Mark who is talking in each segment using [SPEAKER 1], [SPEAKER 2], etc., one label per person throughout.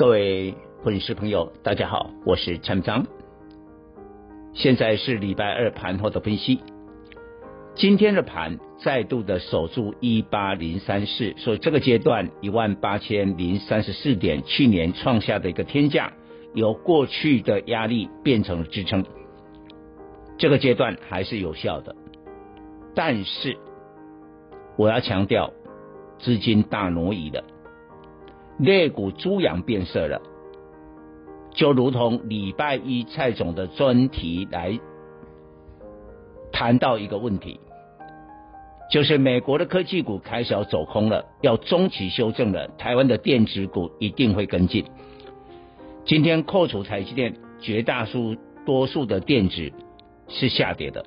[SPEAKER 1] 各位粉丝朋友，大家好，我是陈章。现在是礼拜二盘后的分析。今天的盘再度的守住一八零三四，所以这个阶段一万八千零三十四点，去年创下的一个天价，由过去的压力变成了支撑。这个阶段还是有效的，但是我要强调，资金大挪移了。类股猪羊变色了，就如同礼拜一蔡总的专题来谈到一个问题，就是美国的科技股开始要走空了，要中期修正了，台湾的电子股一定会跟进。今天扣除台积电，绝大数多数的电子是下跌的，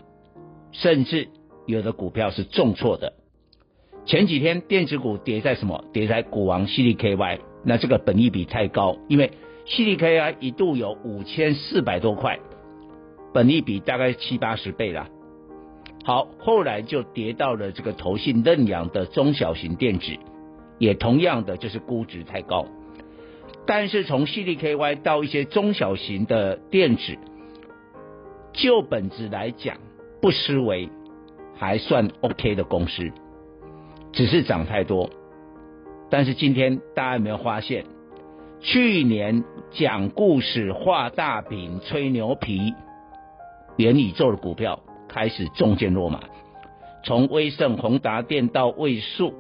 [SPEAKER 1] 甚至有的股票是重挫的。前几天电子股跌在什么？跌在股王 CDKY，那这个本益比太高，因为 CDKY 一度有五千四百多块，本益比大概七八十倍了。好，后来就跌到了这个投信认养的中小型电子，也同样的就是估值太高。但是从 CDKY 到一些中小型的电子，就本质来讲，不失为还算 OK 的公司。只是涨太多，但是今天大家有没有发现，去年讲故事、画大饼、吹牛皮、元宇宙的股票开始中箭落马，从威盛、宏达电到位数，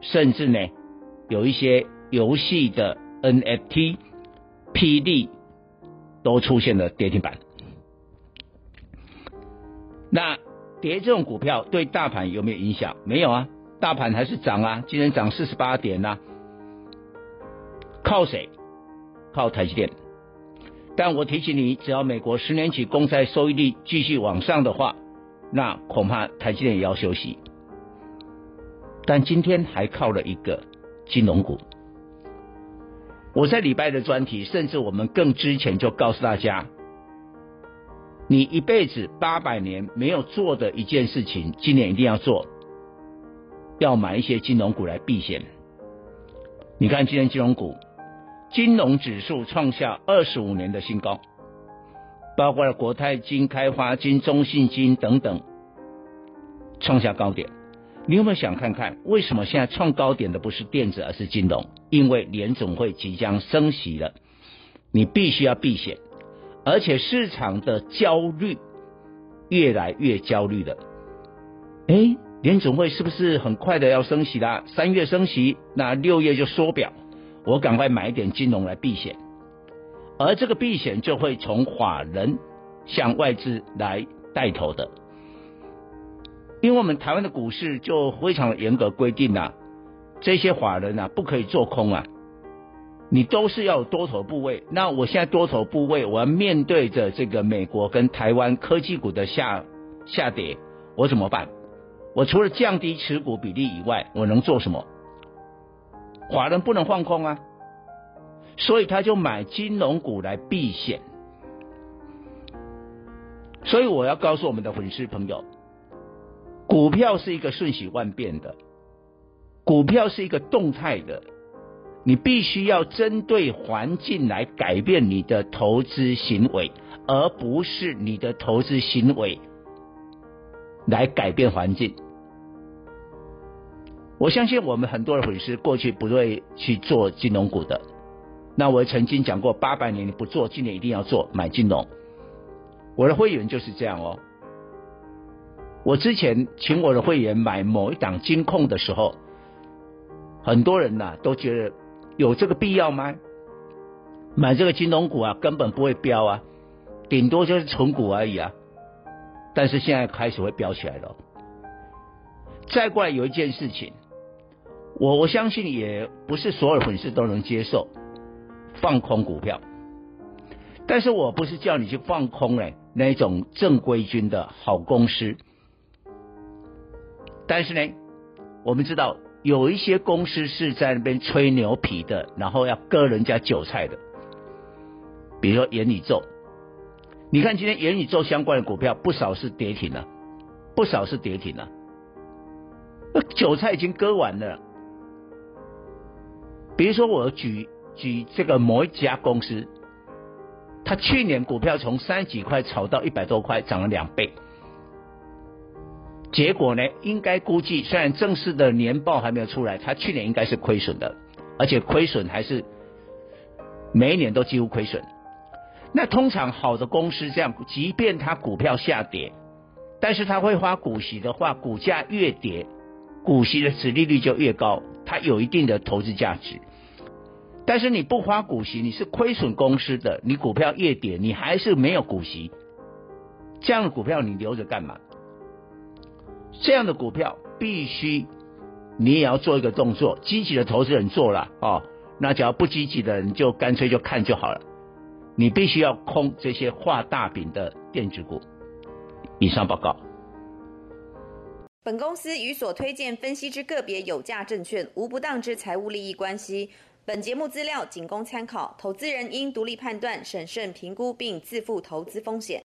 [SPEAKER 1] 甚至呢有一些游戏的 NFT、PD 都出现了跌停板。那跌这种股票对大盘有没有影响？没有啊。大盘还是涨啊，今天涨四十八点呐、啊，靠谁？靠台积电。但我提醒你，只要美国十年期公债收益率继续往上的话，那恐怕台积电也要休息。但今天还靠了一个金融股。我在礼拜的专题，甚至我们更之前就告诉大家，你一辈子八百年没有做的一件事情，今年一定要做。要买一些金融股来避险。你看今天金融股，金融指数创下二十五年的新高，包括了国泰金、开发金、中信金等等，创下高点。你有没有想看看，为什么现在创高点的不是电子，而是金融？因为联总会即将升息了，你必须要避险，而且市场的焦虑越来越焦虑了。诶联准会是不是很快的要升息啦？三月升息，那六月就缩表，我赶快买一点金融来避险，而这个避险就会从法人向外资来带头的，因为我们台湾的股市就非常的严格规定啊，这些法人啊不可以做空啊，你都是要有多头部位。那我现在多头部位，我要面对着这个美国跟台湾科技股的下下跌，我怎么办？我除了降低持股比例以外，我能做什么？华人不能放空啊，所以他就买金融股来避险。所以我要告诉我们的粉丝朋友，股票是一个瞬息万变的，股票是一个动态的，你必须要针对环境来改变你的投资行为，而不是你的投资行为来改变环境。我相信我们很多的粉丝过去不会去做金融股的，那我曾经讲过，八百年你不做，今年一定要做买金融。我的会员就是这样哦。我之前请我的会员买某一档金控的时候，很多人呐都觉得有这个必要吗？买这个金融股啊，根本不会飙啊，顶多就是存股而已啊。但是现在开始会飙起来了。再过来有一件事情。我我相信也不是所有粉丝都能接受，放空股票。但是我不是叫你去放空哎，那种正规军的好公司。但是呢，我们知道有一些公司是在那边吹牛皮的，然后要割人家韭菜的。比如说元宇宙，你看今天元宇宙相关的股票不少是跌停了，不少是跌停了，那韭菜已经割完了。比如说我举举这个某一家公司。他去年股票从三十几块炒到一百多块，涨了两倍。结果呢，应该估计，虽然正式的年报还没有出来，他去年应该是亏损的，而且亏损还是每一年都几乎亏损。那通常好的公司这样，即便它股票下跌，但是它会发股息的话，股价越跌，股息的殖利率就越高，它有一定的投资价值。但是你不发股息，你是亏损公司的，你股票越跌，你还是没有股息，这样的股票你留着干嘛？这样的股票必须你也要做一个动作，积极的投资人做了哦，那只要不积极的人就干脆就看就好了。你必须要空这些画大饼的电子股。以上报告。
[SPEAKER 2] 本公司与所推荐分析之个别有价证券无不当之财务利益关系。本节目资料仅供参考，投资人应独立判断、审慎评估并自负投资风险。